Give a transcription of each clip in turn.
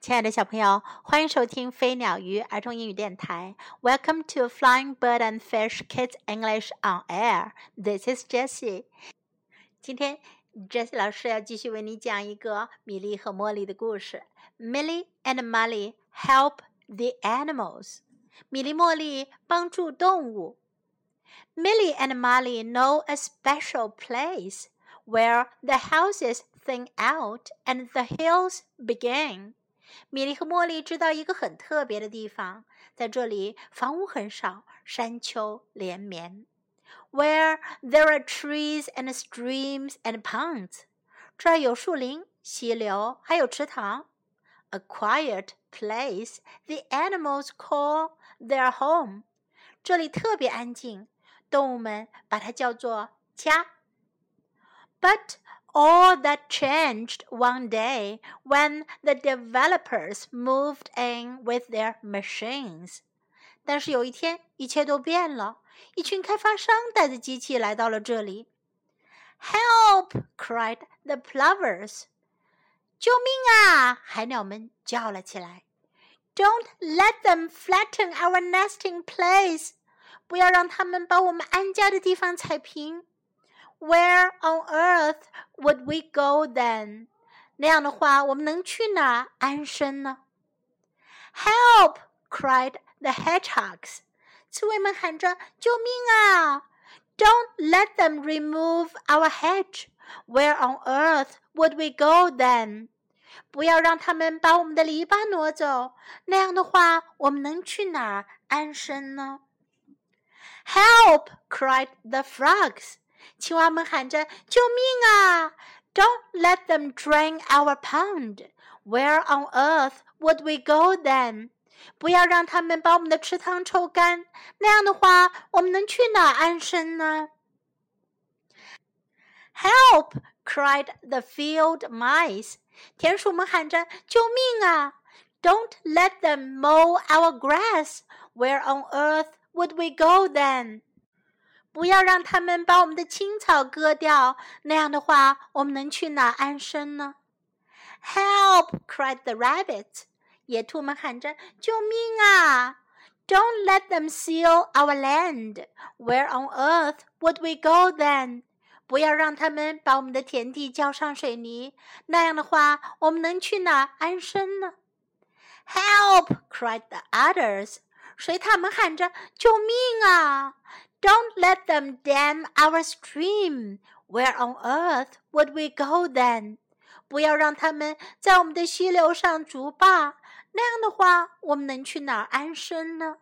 亲爱的小朋友，欢迎收听飞鸟鱼儿童英语电台。Welcome to Flying Bird and Fish Kids English on Air. This is Jessie. 今天 Jessie and Molly help the animals. 米莉、茉莉帮助动物。Milly and Molly know a special place where the houses thin out and the hills begin. 米莉和茉莉知道一个很特别的地方，在这里房屋很少，山丘连绵。Where there are trees and streams and ponds，这儿有树林、溪流，还有池塘。A quiet place the animals call their home，这里特别安静，动物们把它叫做家。But all that changed one day when the developers moved in with their machines. 但是有一天，一切都变了。一群开发商带着机器来到了这里。Help! cried the plovers. 救命啊！海鸟们叫了起来。Don't let them flatten our nesting place. 不要让他们把我们安家的地方踩平。 where on earth would we go then？那样的话，我们能去哪安身呢？Help! cried the hedgehogs. 刺猬们喊着：“救命啊！”Don't let them remove our hedge. Where on earth would we go then？不要让他们把我们的篱笆挪走，那样的话，我们能去哪儿安身呢？Help! cried the frogs. 青蛙们喊着：“救命啊！”Don't let them drain our pond. Where on earth would we go then? 不要让他们把我们的池塘抽干，那样的话，我们能去哪安身呢？Help! cried the field mice. 田鼠们喊着：“救命啊！”Don't let them mow our grass. Where on earth would we go then? 不要让他们把我们的青草割掉，那样的话，我们能去哪安身呢？Help! cried the rabbit. 野兔们喊着：“救命啊！”Don't let them seal our land. Where on earth would we go then? 不要让他们把我们的田地浇上水泥，那样的话，我们能去哪安身呢？Help! cried the others. 水獭们喊着：“救命啊！” Don't let them dam our stream. Where on earth would we go then? 不要让他们在我们的溪流上筑坝，那样的话，我们能去哪儿安身呢？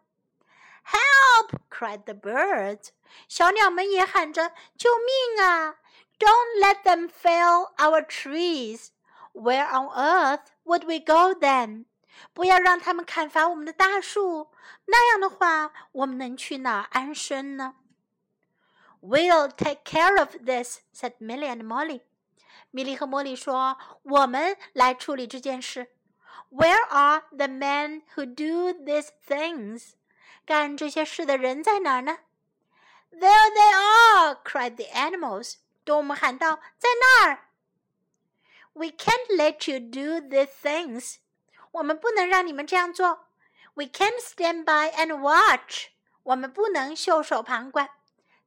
Help! cried the birds. 小鸟们也喊着：“救命啊！”Don't let them fell our trees. Where on earth would we go then? 不要让他们砍伐我们的大树，那样的话，我们能去哪安身呢？We'll take care of this," said Milly and Molly. 米莉和茉莉说：“我们来处理这件事。”Where are the men who do these things? 干这些事的人在哪呢？There they are! cried the animals. 动物们喊道：“在那儿！” We can't let you do these things. 我们不能让你们这样做。We can't stand by and watch. watch。我们不能袖手旁观。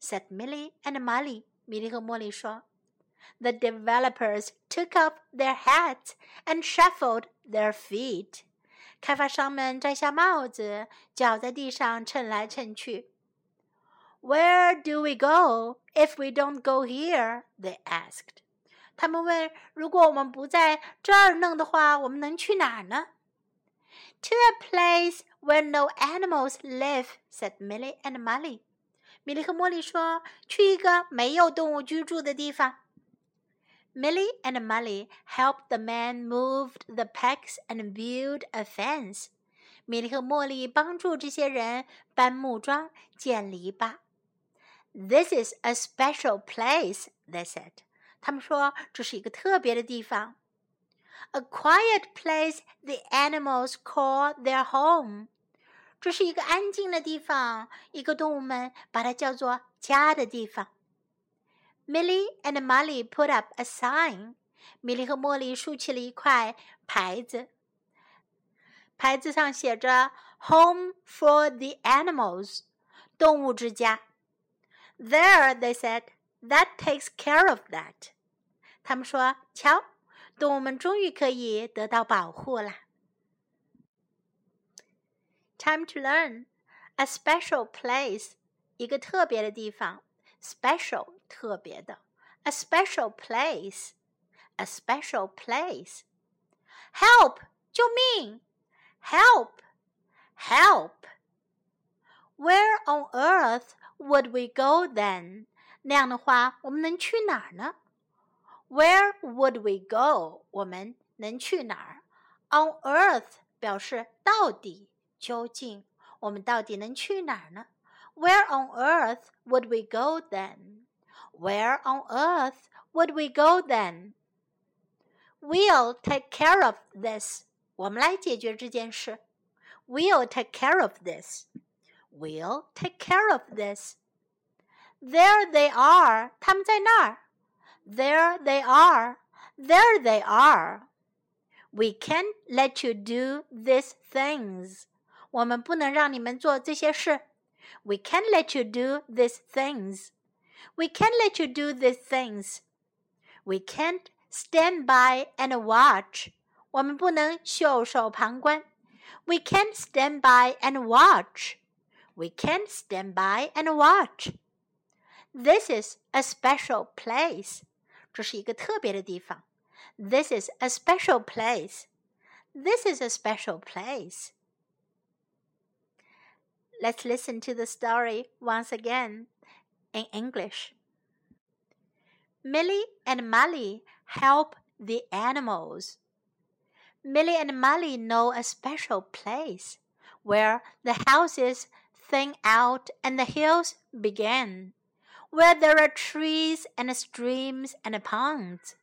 Said Milly and Molly。米莉和茉莉说：“The developers took off their hats and shuffled their feet。”开发商们摘下帽子，脚在地上蹭来蹭去。Where do we go if we don't go here? They asked. 他们问：“如果我们不在这儿弄的话，我们能去哪儿呢？” To a place where no animals live," said Milly and Molly. 米莉和茉莉说：“去一个没有动物居住的地方。” Milly and Molly helped the man move the packs and build a fence. 米莉和茉莉帮助这些人搬木桩、建篱笆。This is a special place, they said. 他们说这是一个特别的地方。a quiet place the animals call their home. home。这是一个安静的地方，一个动物们把它叫做家的地方。Milly and Molly put up a sign。米莉和茉莉竖起了一块牌子，牌子上写着 “Home for the Animals”，动物之家。There, they said, that takes care of that. 他们说，瞧。动物们终于可以得到保护了。” Time to learn a special place，一个特别的地方，special 特别的，a special place，a special place。Help，救命！Help，help。Where on earth would we go then？那样的话，我们能去哪儿呢 ？Where would we go？我们能去哪儿？On earth 表示到底、究竟，我们到底能去哪儿呢？Where on earth would we go then? Where on earth would we go then? We'll take care of this. 我们来解决这件事。We'll take care of this. We'll take care of this. There they are. 他们在那儿。 There they are. There they are. We can't let you do these things. 我们不能让你们做这些事。We can't let you do these things. We can't let you do these things. We can't stand by and watch. 我们不能袖手旁观。We can't stand by and watch. We can't stand by and watch. This is a special place. 这是一个特别的地方。This is a special place. This is a special place. Let's listen to the story once again in English. Milly and Molly help the animals. Milly and Molly know a special place where the houses thin out and the hills begin where there are trees and streams and ponds,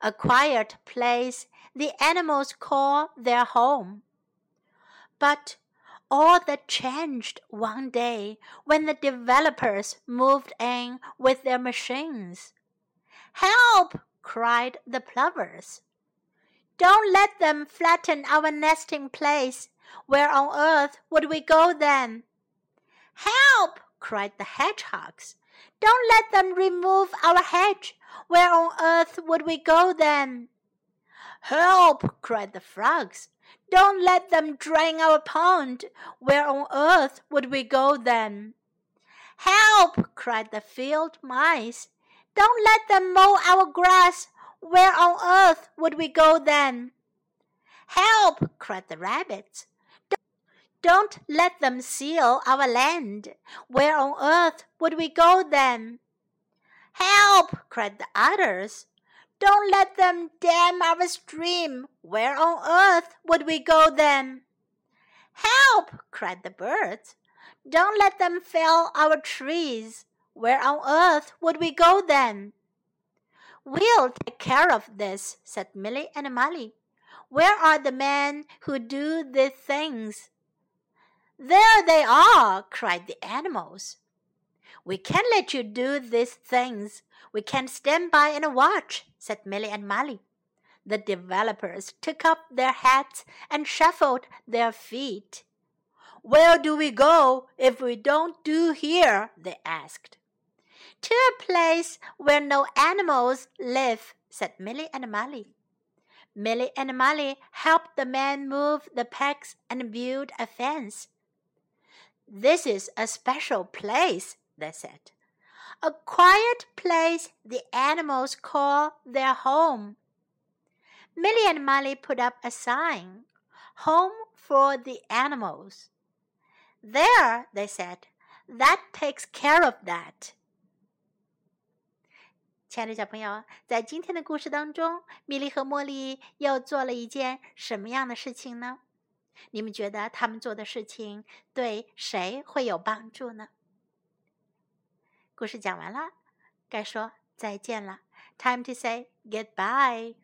a quiet place the animals call their home. But all that changed one day when the developers moved in with their machines. Help! cried the plovers. Don't let them flatten our nesting place. Where on earth would we go then? Help! cried the hedgehogs. Don't let them remove our hedge. Where on earth would we go then? Help! cried the frogs. Don't let them drain our pond. Where on earth would we go then? Help! cried the field mice. Don't let them mow our grass. Where on earth would we go then? Help! cried the rabbits. Don't let them seal our land. Where on earth would we go then? Help! cried the others. Don't let them dam our stream. Where on earth would we go then? Help! cried the birds. Don't let them fell our trees. Where on earth would we go then? We'll take care of this, said Milly and Molly. Where are the men who do these things? There they are, cried the animals. We can't let you do these things. We can't stand by and watch, said Milly and Molly. The developers took up their hats and shuffled their feet. Where do we go if we don't do here? they asked. To a place where no animals live, said Milly and Molly. Milly and Molly helped the men move the pegs and build a fence. This is a special place, they said. A quiet place the animals call their home. Milly and Molly put up a sign, Home for the Animals. There, they said, that takes care of that. 亲爱的小朋友，在今天的故事当中，米莉和茉莉又做了一件什么样的事情呢？你们觉得他们做的事情对谁会有帮助呢？故事讲完了，该说再见了。Time to say goodbye.